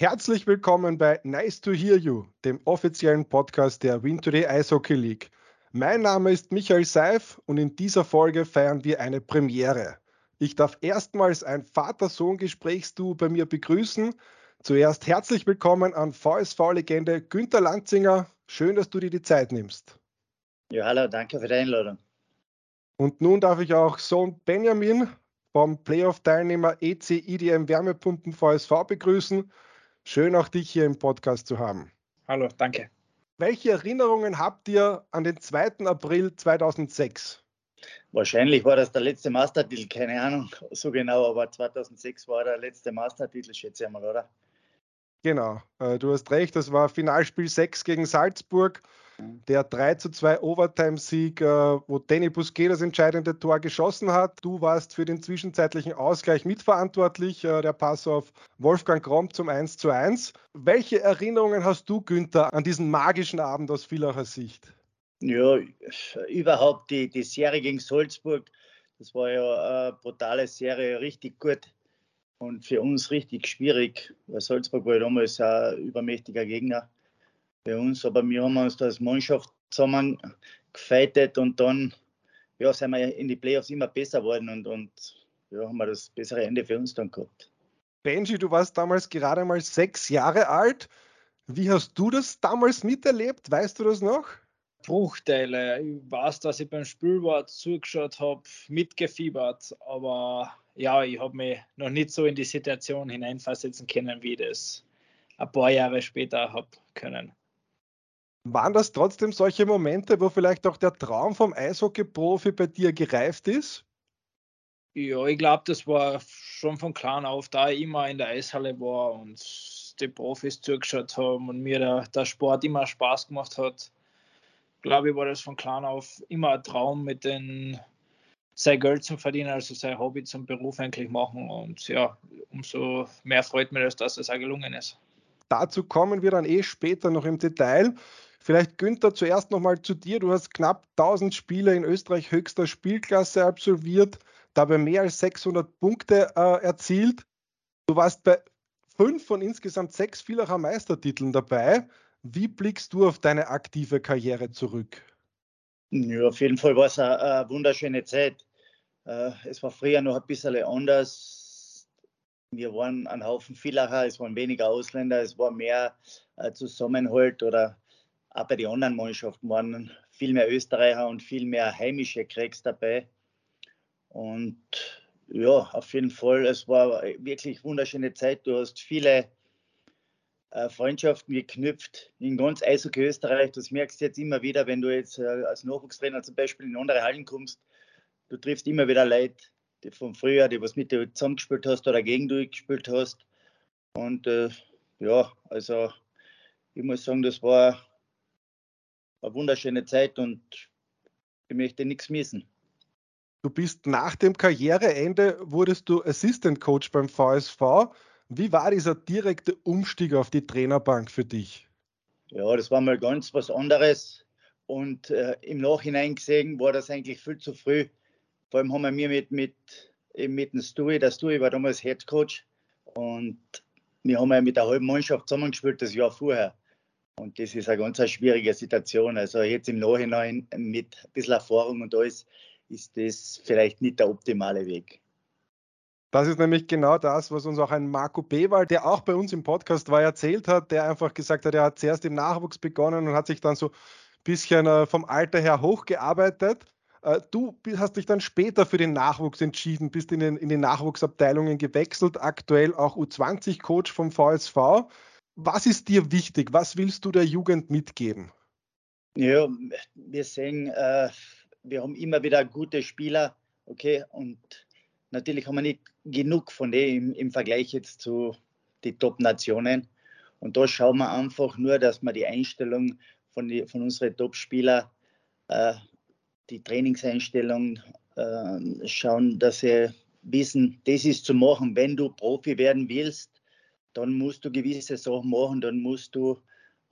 Herzlich willkommen bei Nice to Hear You, dem offiziellen Podcast der Win Today Eishockey League. Mein Name ist Michael Seif und in dieser Folge feiern wir eine Premiere. Ich darf erstmals ein Vater-Sohn-Gesprächsduo bei mir begrüßen. Zuerst herzlich willkommen an VSV-Legende Günter Lanzinger. Schön, dass du dir die Zeit nimmst. Ja, hallo, danke für die Einladung. Und nun darf ich auch Sohn Benjamin vom Playoff-Teilnehmer EC IDM Wärmepumpen VSV begrüßen. Schön auch dich hier im Podcast zu haben. Hallo, danke. Welche Erinnerungen habt ihr an den 2. April 2006? Wahrscheinlich war das der letzte Mastertitel, keine Ahnung so genau, aber 2006 war der letzte Mastertitel, schätze ich mal, oder? Genau, äh, du hast recht, das war Finalspiel 6 gegen Salzburg der 3 zu 2 Overtime-Sieg, äh, wo Danny Busquet das entscheidende Tor geschossen hat. Du warst für den zwischenzeitlichen Ausgleich mitverantwortlich, äh, der Pass auf Wolfgang Kromm zum 1 zu 1. Welche Erinnerungen hast du, Günther, an diesen magischen Abend aus Villacher Sicht? Ja, überhaupt die, die Serie gegen Salzburg, das war ja eine brutale Serie, richtig gut und für uns richtig schwierig, weil Salzburg war damals ein übermächtiger Gegner bei uns, aber wir haben uns da als Mannschaft zusammen gefeitet und dann ja, sind wir in die Playoffs immer besser geworden und, und ja, haben wir das bessere Ende für uns dann gehabt. Benji, du warst damals gerade mal sechs Jahre alt. Wie hast du das damals miterlebt? Weißt du das noch? Bruchteile. Ich weiß, dass ich beim Spielwort zugeschaut habe, mitgefiebert, aber ja, ich habe mich noch nicht so in die Situation hineinversetzen können, wie ich das ein paar Jahre später habe können. Waren das trotzdem solche Momente, wo vielleicht auch der Traum vom Eishockey-Profi bei dir gereift ist? Ja, ich glaube, das war schon von klein auf, da ich immer in der Eishalle war und die Profis zugeschaut haben und mir der, der Sport immer Spaß gemacht hat. Glaube ich, war das von klein auf immer ein Traum, mit den sein Geld zu verdienen, also sein Hobby zum Beruf eigentlich machen. Und ja, umso mehr freut mich das, dass es auch gelungen ist. Dazu kommen wir dann eh später noch im Detail. Vielleicht Günther zuerst nochmal zu dir. Du hast knapp 1000 Spiele in Österreich höchster Spielklasse absolviert, dabei mehr als 600 Punkte äh, erzielt. Du warst bei fünf von insgesamt sechs Villacher Meistertiteln dabei. Wie blickst du auf deine aktive Karriere zurück? Ja, auf jeden Fall war es eine, eine wunderschöne Zeit. Äh, es war früher noch ein bisschen anders. Wir waren ein Haufen Villacher, es waren weniger Ausländer, es war mehr äh, Zusammenhalt oder auch bei den anderen Mannschaften waren viel mehr Österreicher und viel mehr heimische Cracks dabei. Und ja, auf jeden Fall, es war wirklich wunderschöne Zeit. Du hast viele äh, Freundschaften geknüpft in ganz Eishockey Österreich. Das merkst du jetzt immer wieder, wenn du jetzt äh, als Nachwuchstrainer zum Beispiel in andere Hallen kommst. Du triffst immer wieder Leute die von früher, die was mit dir zusammengespielt hast oder gegen du gespielt hast. Und äh, ja, also ich muss sagen, das war eine wunderschöne Zeit und ich möchte nichts missen. Du bist nach dem Karriereende, wurdest du Assistant Coach beim VSV. Wie war dieser direkte Umstieg auf die Trainerbank für dich? Ja, das war mal ganz was anderes. Und äh, im Nachhinein gesehen war das eigentlich viel zu früh. Vor allem haben wir mir mit, mit, mit dem Stewie, der Stewie war damals Head Coach. Und wir haben ja mit der halben Mannschaft zusammengespielt das Jahr vorher. Und das ist eine ganz schwierige Situation. Also jetzt im Nachhinein mit ein bisschen Erfahrung und alles ist das vielleicht nicht der optimale Weg. Das ist nämlich genau das, was uns auch ein Marco Bewald, der auch bei uns im Podcast war, erzählt hat, der einfach gesagt hat, er hat zuerst im Nachwuchs begonnen und hat sich dann so ein bisschen äh, vom Alter her hochgearbeitet. Äh, du hast dich dann später für den Nachwuchs entschieden, bist in den, in den Nachwuchsabteilungen gewechselt, aktuell auch U20-Coach vom VSV. Was ist dir wichtig? Was willst du der Jugend mitgeben? Ja, wir sehen, äh, wir haben immer wieder gute Spieler, okay, und natürlich haben wir nicht genug von denen im, im Vergleich jetzt zu den Top-Nationen. Und da schauen wir einfach nur, dass wir die Einstellung von, die, von unseren Top-Spielern, äh, die Trainingseinstellung, äh, schauen, dass sie wissen, das ist zu machen, wenn du Profi werden willst dann musst du gewisse Sachen machen, dann musst du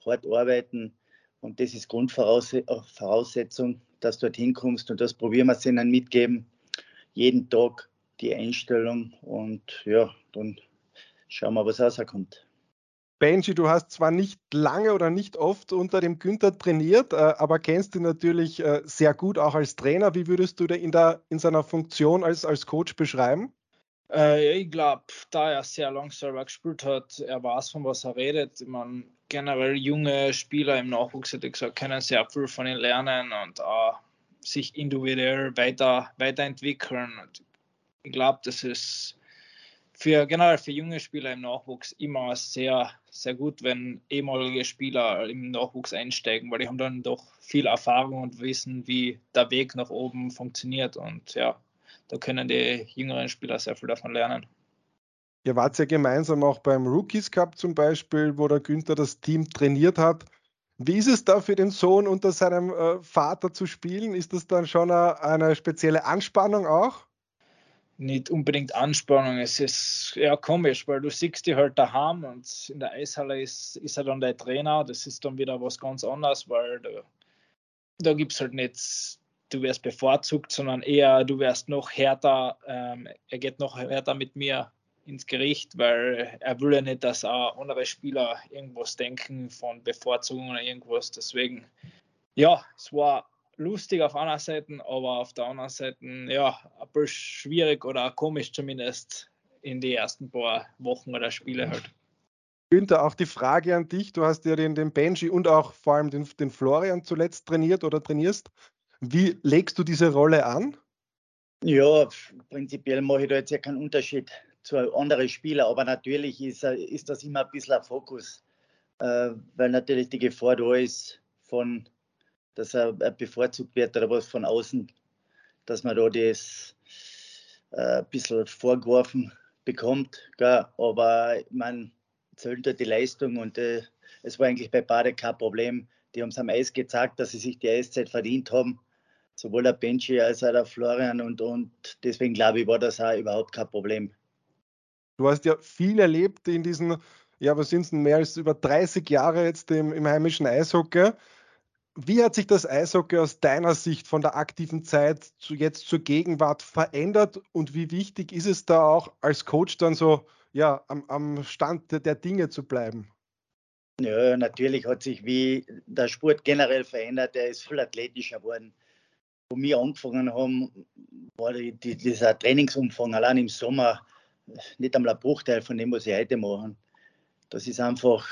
hart arbeiten. Und das ist Grundvoraussetzung, dass du dorthin kommst. Und das probieren wir ihnen mitgeben. Jeden Tag die Einstellung. Und ja, dann schauen wir, was rauskommt. Benji, du hast zwar nicht lange oder nicht oft unter dem Günther trainiert, äh, aber kennst ihn natürlich äh, sehr gut auch als Trainer. Wie würdest du ihn in, der, in seiner Funktion als, als Coach beschreiben? Äh, ich glaube, da er sehr lang selber gespielt hat, er weiß, von was er redet. Ich meine, generell junge Spieler im Nachwuchs, hätte ich gesagt, können sehr viel von ihm lernen und auch sich individuell weiter, weiterentwickeln. Und ich glaube, das ist für generell für junge Spieler im Nachwuchs immer sehr, sehr gut, wenn ehemalige Spieler im Nachwuchs einsteigen, weil die haben dann doch viel Erfahrung und wissen, wie der Weg nach oben funktioniert. Und ja, da können die jüngeren Spieler sehr viel davon lernen. Ihr wart ja gemeinsam auch beim Rookies Cup zum Beispiel, wo der Günther das Team trainiert hat. Wie ist es da für den Sohn unter seinem äh, Vater zu spielen? Ist das dann schon eine, eine spezielle Anspannung auch? nicht unbedingt Anspannung. Es ist ja komisch, weil du siehst die halt daheim und in der Eishalle ist, ist er dann der Trainer. Das ist dann wieder was ganz anderes, weil da, da gibt es halt nicht, du wirst bevorzugt, sondern eher du wirst noch härter, ähm, er geht noch härter mit mir ins Gericht, weil er will ja nicht, dass auch andere Spieler irgendwas denken von Bevorzugung oder irgendwas. Deswegen, ja, es war lustig auf einer Seite, aber auf der anderen Seite ja ein bisschen schwierig oder komisch zumindest in die ersten paar Wochen oder Spiele halt. Günther, auch die Frage an dich. Du hast ja den, den Benji und auch vor allem den, den Florian zuletzt trainiert oder trainierst. Wie legst du diese Rolle an? Ja, prinzipiell mache ich da jetzt ja keinen Unterschied zu anderen Spielern, aber natürlich ist, ist das immer ein bisschen ein Fokus, äh, weil natürlich die Gefahr da ist von dass er bevorzugt wird oder was von außen, dass man da das äh, ein bisschen vorgeworfen bekommt. Gell? Aber man zählt da die Leistung und äh, es war eigentlich bei Bade kein Problem. Die haben es am Eis gezeigt, dass sie sich die Eiszeit verdient haben. Sowohl der Benji als auch der Florian und, und deswegen glaube ich, war das auch überhaupt kein Problem. Du hast ja viel erlebt in diesen, ja, was sind es denn, mehr als über 30 Jahre jetzt im, im heimischen Eishockey. Wie hat sich das Eishockey aus deiner Sicht von der aktiven Zeit zu jetzt zur Gegenwart verändert und wie wichtig ist es da auch als Coach dann so ja, am, am Stand der Dinge zu bleiben? Ja, natürlich hat sich wie der Sport generell verändert. Er ist viel athletischer geworden. Wo wir angefangen haben, war die, die, dieser Trainingsumfang allein im Sommer nicht einmal ein Bruchteil von dem, was sie heute machen. Das ist einfach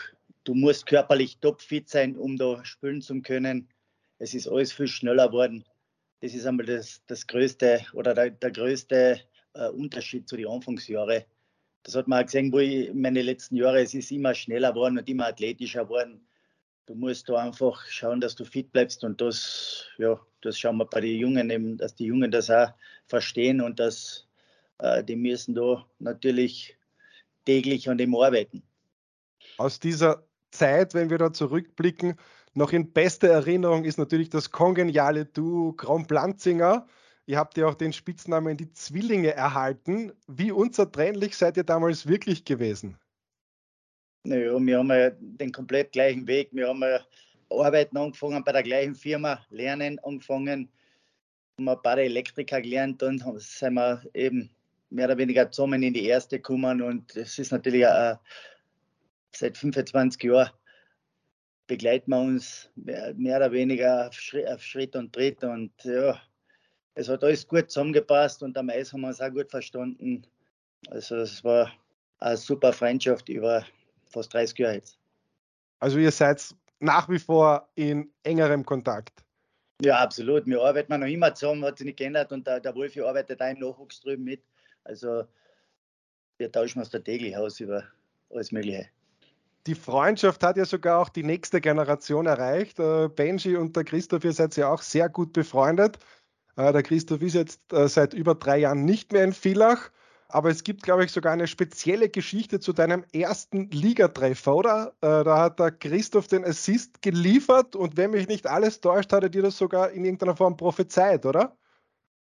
du musst körperlich topfit sein, um da spielen zu können. Es ist alles viel schneller geworden. Das ist einmal das, das größte oder der, der größte äh, Unterschied zu den Anfangsjahren. Das hat man auch gesehen, wo ich meine letzten Jahre, es ist immer schneller geworden und immer athletischer geworden. Du musst da einfach schauen, dass du fit bleibst und das, ja, das schauen wir bei den Jungen eben, dass die Jungen das auch verstehen und dass äh, die müssen da natürlich täglich an dem arbeiten. Aus dieser Zeit, wenn wir da zurückblicken, noch in bester Erinnerung ist natürlich das kongeniale Duo Kron-Planzinger. Ihr habt ja auch den Spitznamen die Zwillinge erhalten. Wie unzertrennlich seid ihr damals wirklich gewesen? Naja, wir haben ja den komplett gleichen Weg. Wir haben ja arbeiten angefangen bei der gleichen Firma, lernen angefangen, haben ein paar Elektriker gelernt und sind wir eben mehr oder weniger zusammen in die erste gekommen. Und es ist natürlich ein seit 25 Jahren begleiten wir uns mehr, oder weniger auf Schritt, auf Schritt, und Tritt. Und ja, es hat alles gut zusammengepasst und am Eis haben wir uns auch gut verstanden. Also es war eine super Freundschaft über fast 30 Jahre jetzt. Also ihr seid nach wie vor in engerem Kontakt. Ja, absolut. Wir arbeiten noch immer zusammen, hat sich nicht geändert und der, der Wolfi arbeitet auch im Nachwuchs drüben mit. Also wir tauschen uns da täglich aus über alles Mögliche die Freundschaft hat ja sogar auch die nächste Generation erreicht. Äh, Benji und der Christoph, ihr seid ja auch sehr gut befreundet. Äh, der Christoph ist jetzt äh, seit über drei Jahren nicht mehr in Villach. Aber es gibt, glaube ich, sogar eine spezielle Geschichte zu deinem ersten Ligatreffer, oder? Da hat der Christoph den Assist geliefert und wenn mich nicht alles täuscht, hat er dir das sogar in irgendeiner Form prophezeit, oder?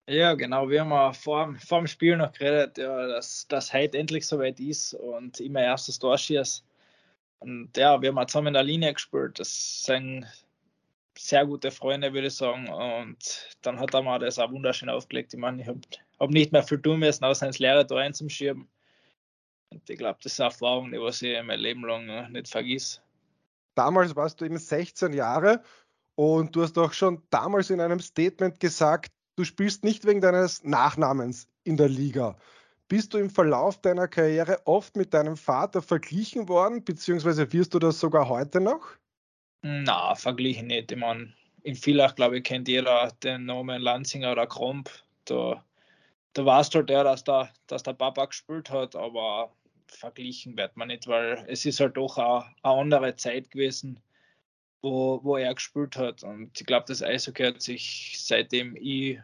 Ja, genau. Wir haben vor, vor dem Spiel noch geredet, ja, dass das heute endlich soweit ist und immer erstes Tor schießt. Und ja, wir haben zusammen in der Linie gespielt. Das sind sehr gute Freunde, würde ich sagen. Und dann hat er mal das auch wunderschön aufgelegt. Ich meine, ich habe hab nicht mehr viel tun müssen, außer ins leere Tor einzuschieben. Und ich glaube, das ist eine Erfahrung, die was ich mein Leben lang nicht vergiss. Damals warst du eben 16 Jahre und du hast auch schon damals in einem Statement gesagt, du spielst nicht wegen deines Nachnamens in der Liga. Bist du im Verlauf deiner Karriere oft mit deinem Vater verglichen worden, beziehungsweise wirst du das sogar heute noch? Na, verglichen nicht. Ich meine, in Villach, glaube ich, kennt jeder den Namen Lanzinger oder Kromp. Da, da weißt halt der, dass der, dass der Papa gespielt hat, aber verglichen wird man nicht, weil es ist halt doch eine, eine andere Zeit gewesen, wo, wo er gespielt hat. Und ich glaube, das Eishockey hat sich seitdem ich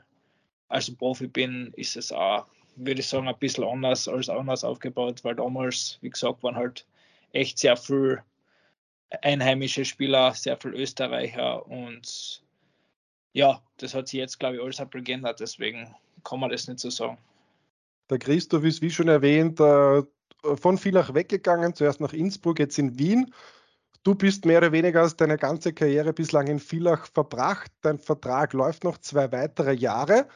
als Profi bin, ist es auch, würde ich sagen, ein bisschen anders als anders aufgebaut, weil damals, wie gesagt, waren halt echt sehr viel einheimische Spieler, sehr viel Österreicher und ja, das hat sich jetzt, glaube ich, alles ein geändert, deswegen kann man das nicht so sagen. Der Christoph ist, wie schon erwähnt, äh, von Villach weggegangen, zuerst nach Innsbruck, jetzt in Wien. Du bist mehr oder weniger deine ganze Karriere bislang in Villach verbracht. Dein Vertrag läuft noch zwei weitere Jahre.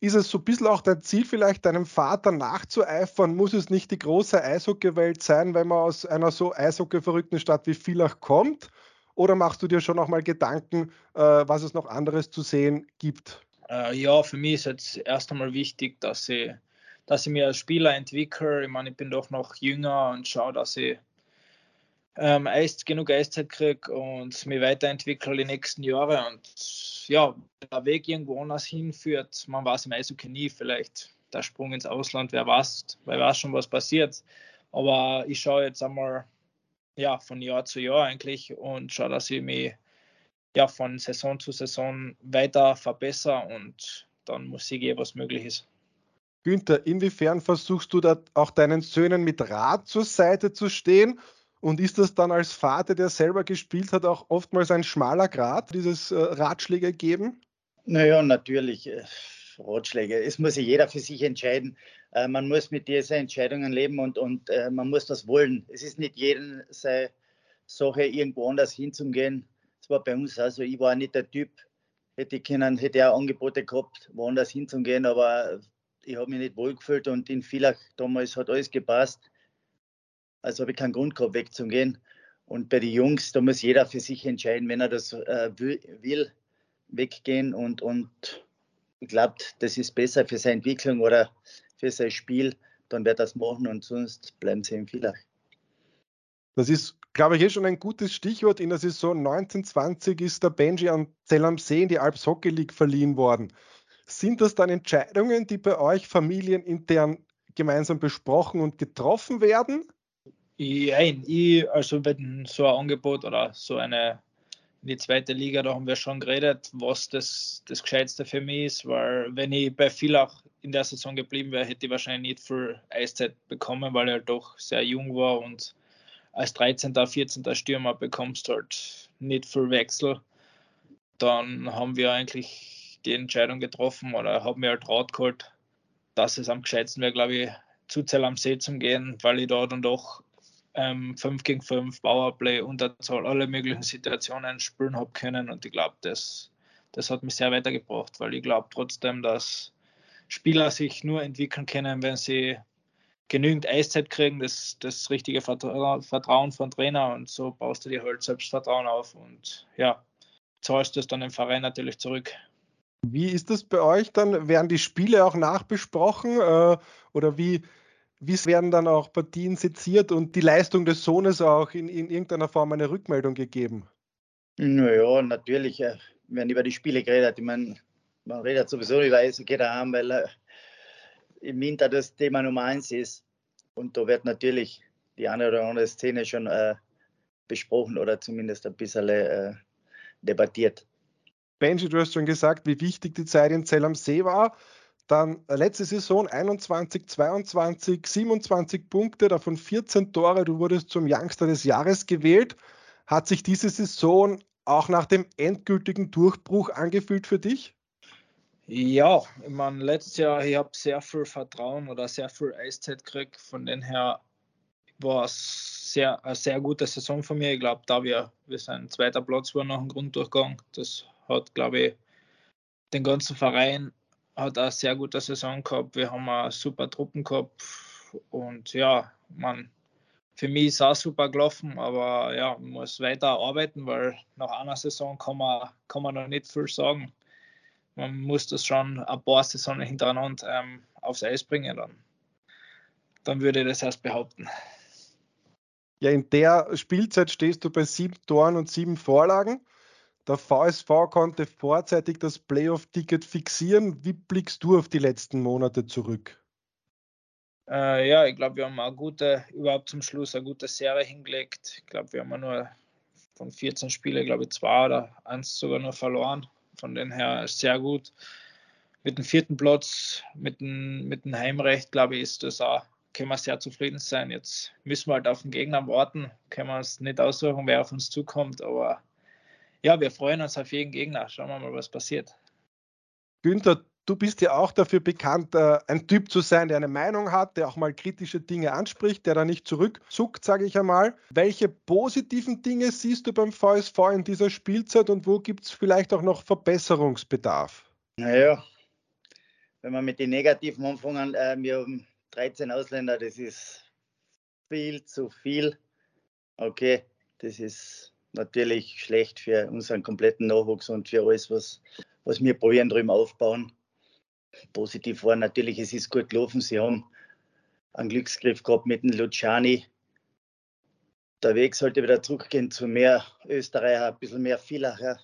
Ist es so ein bisschen auch dein Ziel, vielleicht deinem Vater nachzueifern? Muss es nicht die große Eishockeywelt sein, wenn man aus einer so eishockeyverrückten Stadt wie Villach kommt? Oder machst du dir schon noch mal Gedanken, äh, was es noch anderes zu sehen gibt? Äh, ja, für mich ist jetzt erst einmal wichtig, dass ich, dass ich mich als Spieler entwickle. Ich meine, ich bin doch noch jünger und schaue, dass ich ähm, Eis, genug Eiszeit kriege und mich weiterentwickle die nächsten Jahre. Und ja, der Weg irgendwo anders hinführt, man weiß im Eishockey nie, vielleicht der Sprung ins Ausland, wer weiß, wer weiß schon, was passiert. Aber ich schaue jetzt einmal ja, von Jahr zu Jahr eigentlich und schaue, dass ich mich ja, von Saison zu Saison weiter verbessere und dann muss ich gehen, was möglich ist. Günther, inwiefern versuchst du da auch deinen Söhnen mit Rat zur Seite zu stehen? Und ist das dann als Vater, der selber gespielt hat, auch oftmals ein schmaler Grad, dieses äh, Ratschläge geben? Naja, natürlich. Äh, Ratschläge. Es muss sich jeder für sich entscheiden. Äh, man muss mit diesen Entscheidungen leben und, und man muss das wollen. Es ist nicht jedem seine Sache, irgendwo anders hinzugehen. Das war bei uns also, ich war nicht der Typ, hätte ich können, hätte auch Angebote gehabt, woanders hinzugehen, aber ich habe mich nicht wohlgefühlt und in Villach damals hat alles gepasst. Also habe ich keinen Grund gehabt, wegzugehen. Und bei den Jungs, da muss jeder für sich entscheiden, wenn er das äh, will, weggehen. Und, und ich glaube, das ist besser für seine Entwicklung oder für sein Spiel. Dann wird das machen und sonst bleiben sie im Villach. Das ist, glaube ich, eh schon ein gutes Stichwort. In der Saison 1920 ist der Benji an Zell am See in die Alps Hockey League verliehen worden. Sind das dann Entscheidungen, die bei euch familienintern gemeinsam besprochen und getroffen werden? Ja, ich, also wenn so ein Angebot oder so eine in die zweite Liga, da haben wir schon geredet, was das, das Gescheitste für mich ist, weil wenn ich bei Villach in der Saison geblieben wäre, hätte ich wahrscheinlich nicht viel Eiszeit bekommen, weil er doch sehr jung war und als 13., 14. Stürmer bekommst du halt nicht viel Wechsel. Dann haben wir eigentlich die Entscheidung getroffen oder haben wir halt Rat geholt, dass es am gescheitsten wäre, glaube ich, zu Zell am See zu gehen, weil ich da dann doch ähm, 5 gegen 5, Powerplay, Unterzahl, alle möglichen Situationen spielen habe können und ich glaube, das, das hat mich sehr weitergebracht, weil ich glaube trotzdem, dass Spieler sich nur entwickeln können, wenn sie genügend Eiszeit kriegen, das, das richtige Vertrauen von Trainer und so baust du dir halt Selbstvertrauen auf und ja, zahlst du es dann im Verein natürlich zurück. Wie ist das bei euch dann? Werden die Spiele auch nachbesprochen äh, oder wie, wie werden dann auch Partien seziert und die Leistung des Sohnes auch in, in irgendeiner Form eine Rückmeldung gegeben? Naja, natürlich äh, werden über die Spiele geredet. Ich meine, man redet sowieso über Eishockey daheim, weil äh, im Winter das Thema Nummer eins ist. Und da wird natürlich die eine oder andere Szene schon äh, besprochen oder zumindest ein bisschen äh, debattiert. Benji, du hast schon gesagt, wie wichtig die Zeit in Zell am See war. Dann äh, letzte Saison 21, 22, 27 Punkte, davon 14 Tore. Du wurdest zum Youngster des Jahres gewählt. Hat sich diese Saison auch nach dem endgültigen Durchbruch angefühlt für dich? Ja, ich meine, letztes Jahr, ich habe sehr viel Vertrauen oder sehr viel Eiszeit gekriegt. Von den her war es sehr, eine sehr gute Saison von mir. Ich glaube, da wir, wir sind zweiter Platz war nach dem Grunddurchgang. Das hat, glaube ich, den ganzen Verein hat eine sehr gute Saison gehabt. Wir haben eine super Truppen gehabt. Und ja, man, für mich ist auch super gelaufen, aber ja, man muss weiter arbeiten, weil nach einer Saison kann man, kann man noch nicht viel sagen. Man muss das schon ein paar Saisonen hintereinander ähm, aufs Eis bringen, dann, dann würde ich das erst behaupten. Ja, in der Spielzeit stehst du bei sieben Toren und sieben Vorlagen. Der VSV konnte vorzeitig das Playoff-Ticket fixieren. Wie blickst du auf die letzten Monate zurück? Äh, ja, ich glaube, wir haben eine gute, überhaupt zum Schluss eine gute Serie hingelegt. Ich glaube, wir haben nur von 14 Spielen, glaube ich, zwei oder eins sogar nur verloren. Von den her sehr gut. Mit dem vierten Platz, mit dem, mit dem Heimrecht, glaube ich, ist das auch, können wir sehr zufrieden sein. Jetzt müssen wir halt auf den Gegner warten. Können wir uns nicht aussuchen, wer auf uns zukommt, aber ja, wir freuen uns auf jeden Gegner. Schauen wir mal, was passiert. Günther, du bist ja auch dafür bekannt, äh, ein Typ zu sein, der eine Meinung hat, der auch mal kritische Dinge anspricht, der da nicht zurückzuckt, sage ich einmal. Welche positiven Dinge siehst du beim VSV in dieser Spielzeit und wo gibt es vielleicht auch noch Verbesserungsbedarf? Naja, wenn wir mit den Negativen anfangen, äh, wir haben 13 Ausländer, das ist viel zu viel. Okay, das ist natürlich schlecht für unseren kompletten Nachwuchs und für alles, was, was wir probieren drüben aufbauen positiv war natürlich, es ist gut gelaufen. Sie haben einen Glücksgriff gehabt mit dem Luciani. Der Weg sollte wieder zurückgehen zu mehr Österreicher, ein bisschen mehr Villacher.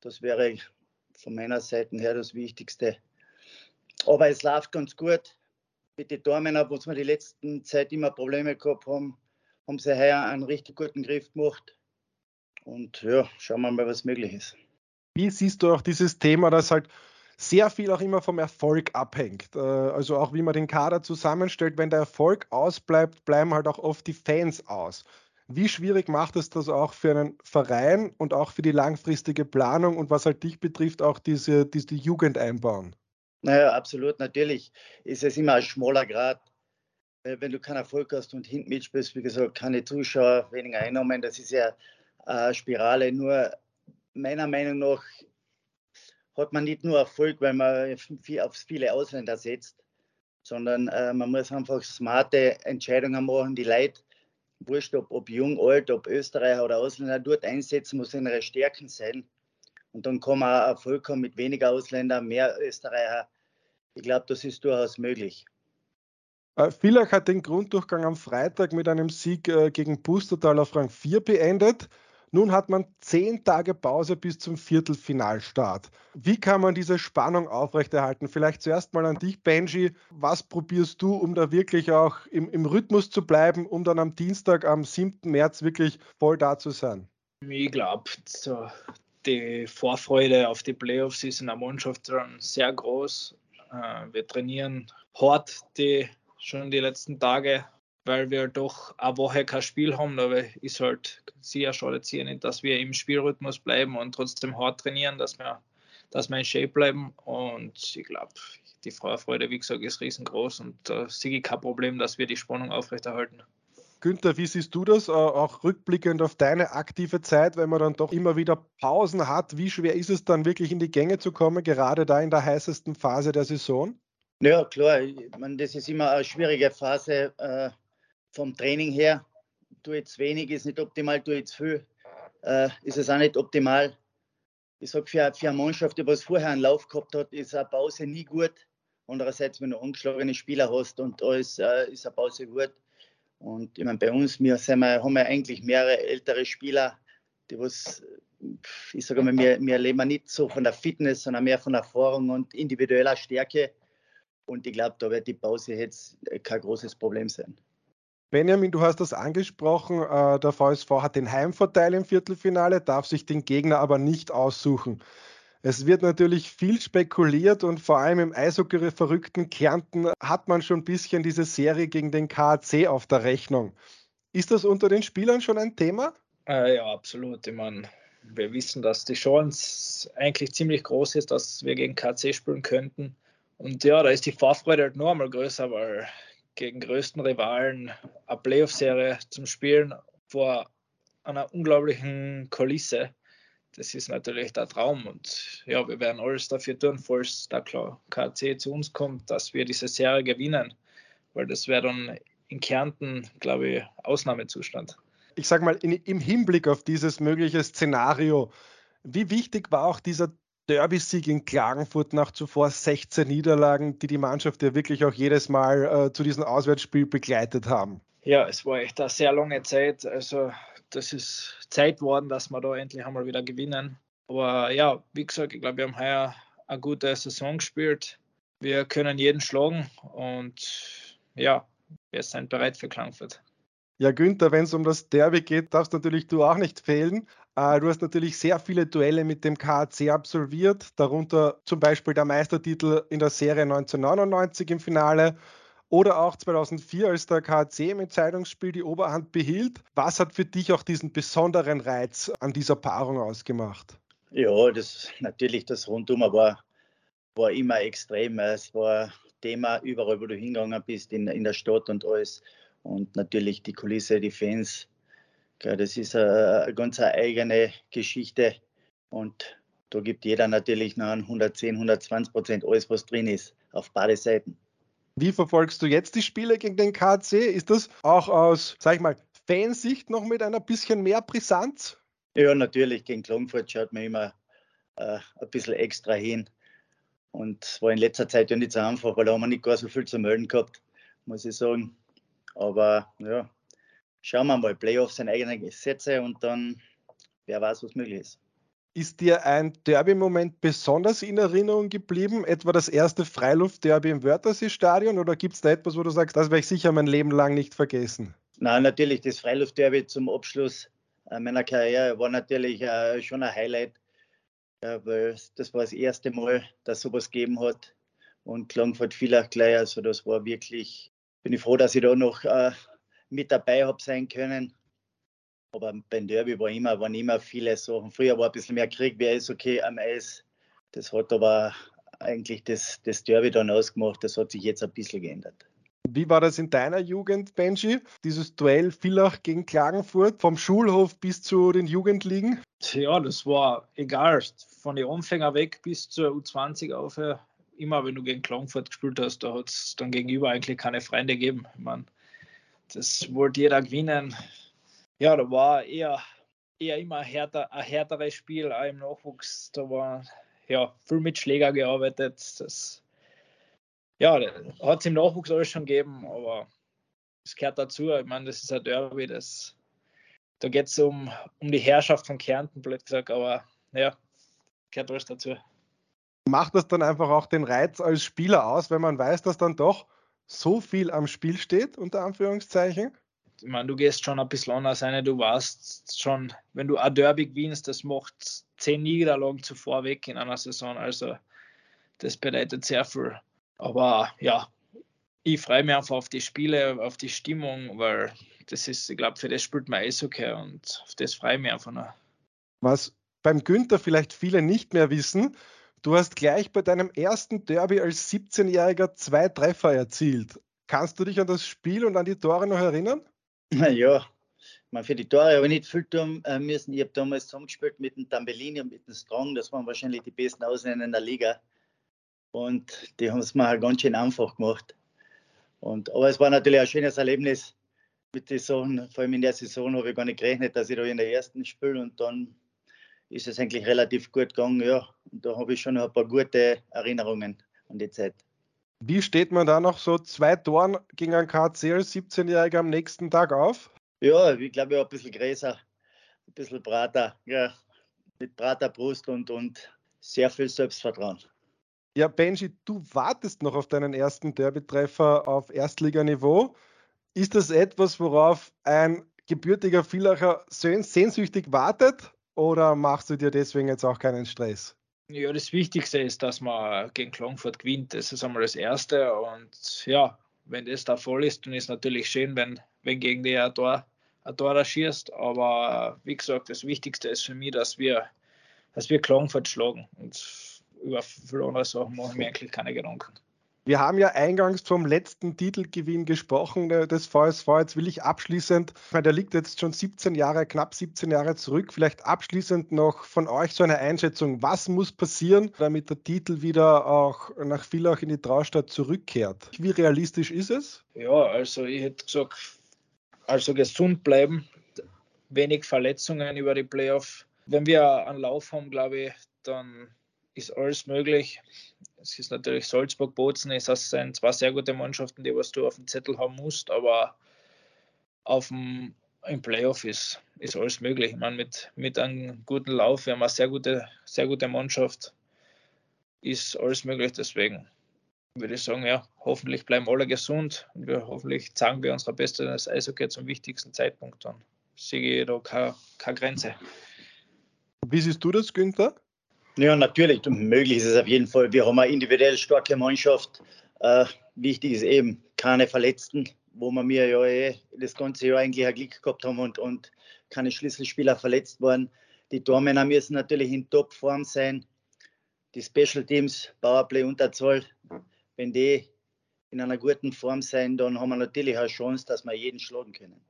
Das wäre von meiner Seite her das Wichtigste. Aber es läuft ganz gut. Mit den Tormännern, wo wir die letzten Zeit immer Probleme gehabt haben, haben sie heuer einen richtig guten Griff gemacht. Und ja, schauen wir mal, was möglich ist. Wie siehst du auch dieses Thema, dass halt sehr viel auch immer vom Erfolg abhängt. Äh, also auch wie man den Kader zusammenstellt, wenn der Erfolg ausbleibt, bleiben halt auch oft die Fans aus. Wie schwierig macht es das auch für einen Verein und auch für die langfristige Planung und was halt dich betrifft, auch diese, diese Jugend einbauen? Naja, absolut. Natürlich ist es immer ein schmaler Grad. Äh, wenn du keinen Erfolg hast und hinten mitspielst, wie gesagt, keine Zuschauer, weniger Einnahmen, das ist ja eine Spirale. Nur meiner Meinung nach hat man nicht nur Erfolg, weil man auf viele Ausländer setzt, sondern äh, man muss einfach smarte Entscheidungen machen. Die Leute, wurscht ob, ob jung, alt, ob Österreicher oder Ausländer, dort einsetzen, muss ihre Stärken sein. Und dann kann man Erfolg haben mit weniger Ausländern, mehr Österreicher. Ich glaube, das ist durchaus möglich. Äh, Villach hat den Grunddurchgang am Freitag mit einem Sieg äh, gegen Pustertal auf Rang 4 beendet. Nun hat man zehn Tage Pause bis zum Viertelfinalstart. Wie kann man diese Spannung aufrechterhalten? Vielleicht zuerst mal an dich, Benji. Was probierst du, um da wirklich auch im, im Rhythmus zu bleiben, um dann am Dienstag, am 7. März wirklich voll da zu sein? Ich glaube, die Vorfreude auf die Playoffs ist in der Mannschaft schon sehr groß. Äh, wir trainieren hart die, schon die letzten Tage weil wir doch eine Woche kein Spiel haben. Aber ist halt sehr schade dass wir im Spielrhythmus bleiben und trotzdem hart trainieren, dass wir, dass wir in Shape bleiben. Und ich glaube, die Vorfreude, wie gesagt, ist riesengroß und da sehe ich kein Problem, dass wir die Spannung aufrechterhalten. Günther, wie siehst du das, auch rückblickend auf deine aktive Zeit, wenn man dann doch immer wieder Pausen hat? Wie schwer ist es dann wirklich in die Gänge zu kommen, gerade da in der heißesten Phase der Saison? Ja, klar. Ich meine, das ist immer eine schwierige Phase. Vom Training her, tue jetzt wenig, ist nicht optimal, tue jetzt viel, äh, ist es auch nicht optimal. Ich sage, für, für eine Mannschaft, die was vorher einen Lauf gehabt hat, ist eine Pause nie gut. Andererseits, wenn du angeschlagene Spieler hast und alles, äh, ist eine Pause gut. Und ich meine, bei uns, wir, wir, haben wir eigentlich mehrere ältere Spieler, die was, ich sage mal, wir, wir leben nicht so von der Fitness, sondern mehr von Erfahrung und individueller Stärke. Und ich glaube, da wird die Pause jetzt kein großes Problem sein. Benjamin, du hast das angesprochen. Äh, der VSV hat den Heimvorteil im Viertelfinale, darf sich den Gegner aber nicht aussuchen. Es wird natürlich viel spekuliert und vor allem im Eishockey verrückten Kärnten hat man schon ein bisschen diese Serie gegen den KAC auf der Rechnung. Ist das unter den Spielern schon ein Thema? Äh, ja, absolut. Ich meine, wir wissen, dass die Chance eigentlich ziemlich groß ist, dass wir gegen KC spielen könnten. Und ja, da ist die Vorfreude halt noch einmal größer, weil gegen größten Rivalen eine Playoff-Serie zum Spielen vor einer unglaublichen Kulisse. Das ist natürlich der Traum und ja, wir werden alles dafür tun, falls der KC zu uns kommt, dass wir diese Serie gewinnen. weil das wäre dann in Kärnten, glaube ich, Ausnahmezustand. Ich sage mal, in, im Hinblick auf dieses mögliche Szenario, wie wichtig war auch dieser Derby-Sieg in Klagenfurt nach zuvor 16 Niederlagen, die die Mannschaft ja wirklich auch jedes Mal äh, zu diesem Auswärtsspiel begleitet haben? Ja, es war echt eine sehr lange Zeit. Also das ist Zeit worden, dass wir da endlich einmal wieder gewinnen. Aber ja, wie gesagt, ich glaube, wir haben heuer eine gute Saison gespielt. Wir können jeden schlagen und ja, wir sind bereit für Klagenfurt. Ja, Günther, wenn es um das Derby geht, darfst natürlich du auch nicht fehlen. Äh, du hast natürlich sehr viele Duelle mit dem KAC absolviert, darunter zum Beispiel der Meistertitel in der Serie 1999 im Finale oder auch 2004, als der KAC im Entscheidungsspiel die Oberhand behielt. Was hat für dich auch diesen besonderen Reiz an dieser Paarung ausgemacht? Ja, das natürlich das Rundum war, war immer extrem. Es war Thema überall, wo du hingegangen bist, in, in der Stadt und alles und natürlich die Kulisse, die Fans. Das ist eine, eine ganz eigene Geschichte und da gibt jeder natürlich noch 110, 120 Prozent alles, was drin ist, auf beide Seiten. Wie verfolgst du jetzt die Spiele gegen den KC? Ist das auch aus, sag ich mal, Fansicht noch mit einer bisschen mehr Brisanz? Ja, natürlich. Gegen Klagenfurt schaut man immer äh, ein bisschen extra hin. Und es war in letzter Zeit ja nicht so einfach, weil da haben wir nicht gar so viel zu melden gehabt, muss ich sagen. Aber ja, schauen wir mal. Playoffs sind eigene Gesetze und dann wer weiß, was möglich ist. Ist dir ein Derby-Moment besonders in Erinnerung geblieben? Etwa das erste Freiluft-Derby im Wörthersee-Stadion? Oder gibt es da etwas, wo du sagst, das werde ich sicher mein Leben lang nicht vergessen? Nein, natürlich, das Freiluft-Derby zum Abschluss äh, meiner Karriere war natürlich äh, schon ein Highlight, weil das war das erste Mal, dass sowas gegeben hat. Und Klagenfurt fiel auch gleich. Also, das war wirklich bin ich froh, dass ich da noch äh, mit dabei habe sein können. Aber beim Derby war immer, waren immer viele Sachen. Früher war ein bisschen mehr Krieg, wer ist okay am Eis. Das hat aber eigentlich das, das Derby dann ausgemacht. Das hat sich jetzt ein bisschen geändert. Wie war das in deiner Jugend, Benji? Dieses Duell Villach gegen Klagenfurt, vom Schulhof bis zu den Jugendligen? Ja, das war egal. Von den Anfänger weg bis zur U20 auf immer, wenn du gegen Klagenfurt gespielt hast, da hat es dann gegenüber eigentlich keine Freunde gegeben. Ich meine, das wollte jeder gewinnen. Ja, da war eher, eher immer ein, härter, ein härteres Spiel, auch im Nachwuchs. Da war ja viel mit Schläger gearbeitet. Das, ja, hat es im Nachwuchs alles schon gegeben, aber es gehört dazu. Ich meine, das ist ein Derby, das, da geht es um, um die Herrschaft von Kärnten, blöd gesagt, aber ja, gehört alles dazu macht das dann einfach auch den Reiz als Spieler aus, wenn man weiß, dass dann doch so viel am Spiel steht, unter Anführungszeichen? Ich meine, du gehst schon ein bisschen anders rein. Du weißt schon, wenn du ein Derby gewinnst, das macht zehn Niederlagen zuvor weg in einer Saison. Also, das bedeutet sehr viel. Aber ja, ich freue mich einfach auf die Spiele, auf die Stimmung, weil das ist, ich glaube, für das spielt man Eishockey und auf das freue ich mich einfach noch. Was beim Günther vielleicht viele nicht mehr wissen, Du hast gleich bei deinem ersten Derby als 17-Jähriger zwei Treffer erzielt. Kannst du dich an das Spiel und an die Tore noch erinnern? Ja, meine, für die Tore habe ich nicht viel tun äh, müssen. Ich habe damals zusammengespielt mit dem Tambellini und mit dem Strong. Das waren wahrscheinlich die besten Ausländer in der Liga. Und die haben es mir halt ganz schön einfach gemacht. Und, aber es war natürlich ein schönes Erlebnis mit den Sachen. Vor allem in der Saison habe ich gar nicht gerechnet, dass ich da in der ersten spiele und dann ist es eigentlich relativ gut gegangen. Ja, und da habe ich schon ein paar gute Erinnerungen an die Zeit. Wie steht man da noch so zwei Toren gegen einen KC als 17-Jähriger am nächsten Tag auf? Ja, ich glaube, ich ein bisschen größer, ein bisschen breiter, ja, mit breiter Brust und, und sehr viel Selbstvertrauen. Ja, Benji, du wartest noch auf deinen ersten Derby-Treffer auf Erstliganiveau. Ist das etwas, worauf ein gebürtiger Villacher sehnsüchtig wartet oder machst du dir deswegen jetzt auch keinen Stress? Ja, das Wichtigste ist, dass man gegen Klangfurt gewinnt. Das ist einmal das Erste. Und ja, wenn das da voll ist, dann ist es natürlich schön, wenn, wenn gegen die ein Tor, ein Tor schießt. Aber wie gesagt, das Wichtigste ist für mich, dass wir, dass wir Klangfurt schlagen. Und über viele andere Sachen mache ich mir eigentlich keine Gedanken. Wir haben ja eingangs vom letzten Titelgewinn gesprochen äh, des VSV. Jetzt will ich abschließend, der liegt jetzt schon 17 Jahre, knapp 17 Jahre zurück, vielleicht abschließend noch von euch so eine Einschätzung. Was muss passieren, damit der Titel wieder auch nach Villach in die Traustadt zurückkehrt? Wie realistisch ist es? Ja, also ich hätte gesagt, also gesund bleiben, wenig Verletzungen über die Playoff. Wenn wir einen Lauf haben, glaube ich, dann ist alles möglich. Es ist natürlich Salzburg, Bozen, es sind zwei sehr gute Mannschaften, die was du auf dem Zettel haben musst, aber auf dem, im Playoff ist, ist alles möglich. Ich meine, mit, mit einem guten Lauf, wir haben eine sehr gute, sehr gute Mannschaft, ist alles möglich. Deswegen würde ich sagen, ja, hoffentlich bleiben alle gesund und wir hoffentlich zeigen wir unser Bestes Eishockey zum wichtigsten Zeitpunkt. Dann sehe ich da keine, keine Grenze. Wie siehst du das, Günther? Ja, natürlich. Möglich ist es auf jeden Fall. Wir haben eine individuell starke Mannschaft. Äh, wichtig ist eben keine Verletzten, wo wir mir ja eh das ganze Jahr eigentlich ein Glück gehabt haben und, und keine Schlüsselspieler verletzt waren. Die Tormänner müssen natürlich in Topform sein. Die Special Teams, Powerplay, Unterzahl, wenn die in einer guten Form sein, dann haben wir natürlich eine Chance, dass wir jeden schlagen können.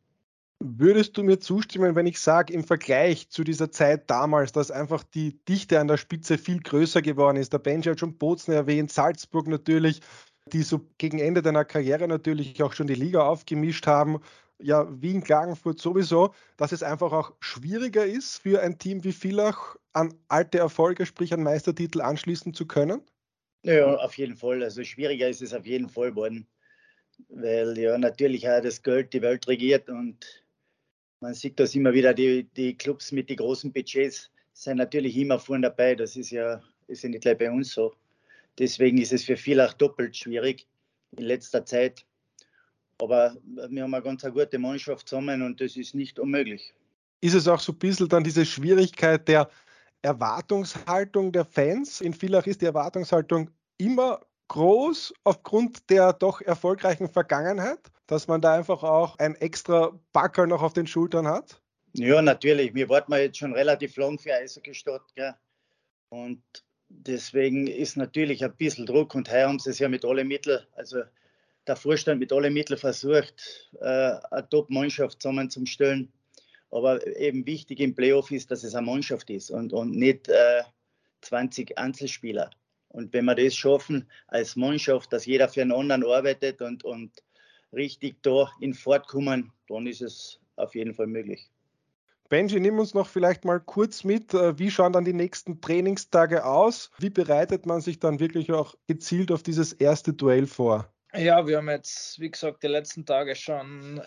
Würdest du mir zustimmen, wenn ich sage, im Vergleich zu dieser Zeit damals, dass einfach die Dichte an der Spitze viel größer geworden ist? Der Benji hat schon Bozen erwähnt, Salzburg natürlich, die so gegen Ende deiner Karriere natürlich auch schon die Liga aufgemischt haben. Ja, Wien, Klagenfurt sowieso, dass es einfach auch schwieriger ist für ein Team wie Villach an alte Erfolge, sprich an Meistertitel anschließen zu können? Ja, auf jeden Fall. Also schwieriger ist es auf jeden Fall geworden, weil ja natürlich auch das Geld die Welt regiert und man sieht das immer wieder, die, die Clubs mit den großen Budgets sind natürlich immer vorne dabei. Das ist ja, ist ja nicht gleich bei uns so. Deswegen ist es für viele auch doppelt schwierig in letzter Zeit. Aber wir haben eine ganz gute Mannschaft zusammen und das ist nicht unmöglich. Ist es auch so ein bisschen dann diese Schwierigkeit der Erwartungshaltung der Fans? In Villach ist die Erwartungshaltung immer groß aufgrund der doch erfolgreichen Vergangenheit, dass man da einfach auch ein extra Backel noch auf den Schultern hat? Ja, natürlich. Wir warten jetzt schon relativ lang für Eishockey-Stadt. Und deswegen ist natürlich ein bisschen Druck und heuer haben sie es ja mit allen Mitteln, also der Vorstand mit allen Mitteln versucht, äh, eine Top-Mannschaft zusammenzustellen. Aber eben wichtig im Playoff ist, dass es eine Mannschaft ist und, und nicht äh, 20 Einzelspieler. Und wenn wir das schaffen als Mannschaft, dass jeder für einen anderen arbeitet und, und richtig da in Fahrt kommen, dann ist es auf jeden Fall möglich. Benji, nimm uns noch vielleicht mal kurz mit. Äh, wie schauen dann die nächsten Trainingstage aus? Wie bereitet man sich dann wirklich auch gezielt auf dieses erste Duell vor? Ja, wir haben jetzt, wie gesagt, die letzten Tage schon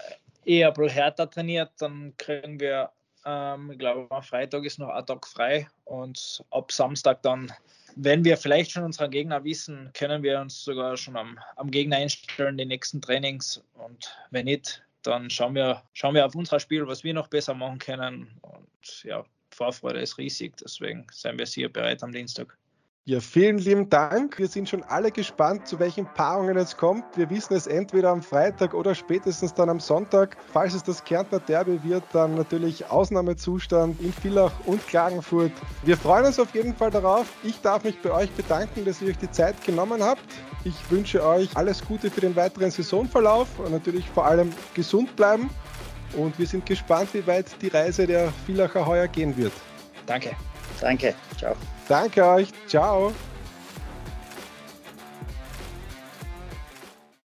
eher bisschen härter trainiert. Dann kriegen wir, ähm, ich glaube, am Freitag ist noch ein Tag frei und ab Samstag dann wenn wir vielleicht schon unseren Gegner wissen, können wir uns sogar schon am, am Gegner einstellen, die nächsten Trainings. Und wenn nicht, dann schauen wir, schauen wir auf unser Spiel, was wir noch besser machen können. Und ja, Vorfreude ist riesig, deswegen seien wir sicher bereit am Dienstag. Ja, vielen lieben Dank. Wir sind schon alle gespannt, zu welchen Paarungen es kommt. Wir wissen es entweder am Freitag oder spätestens dann am Sonntag. Falls es das Kärntner Derby wird, dann natürlich Ausnahmezustand in Villach und Klagenfurt. Wir freuen uns auf jeden Fall darauf. Ich darf mich bei euch bedanken, dass ihr euch die Zeit genommen habt. Ich wünsche euch alles Gute für den weiteren Saisonverlauf und natürlich vor allem gesund bleiben. Und wir sind gespannt, wie weit die Reise der Villacher heuer gehen wird. Danke. Danke. Ciao. Danke euch. Ciao.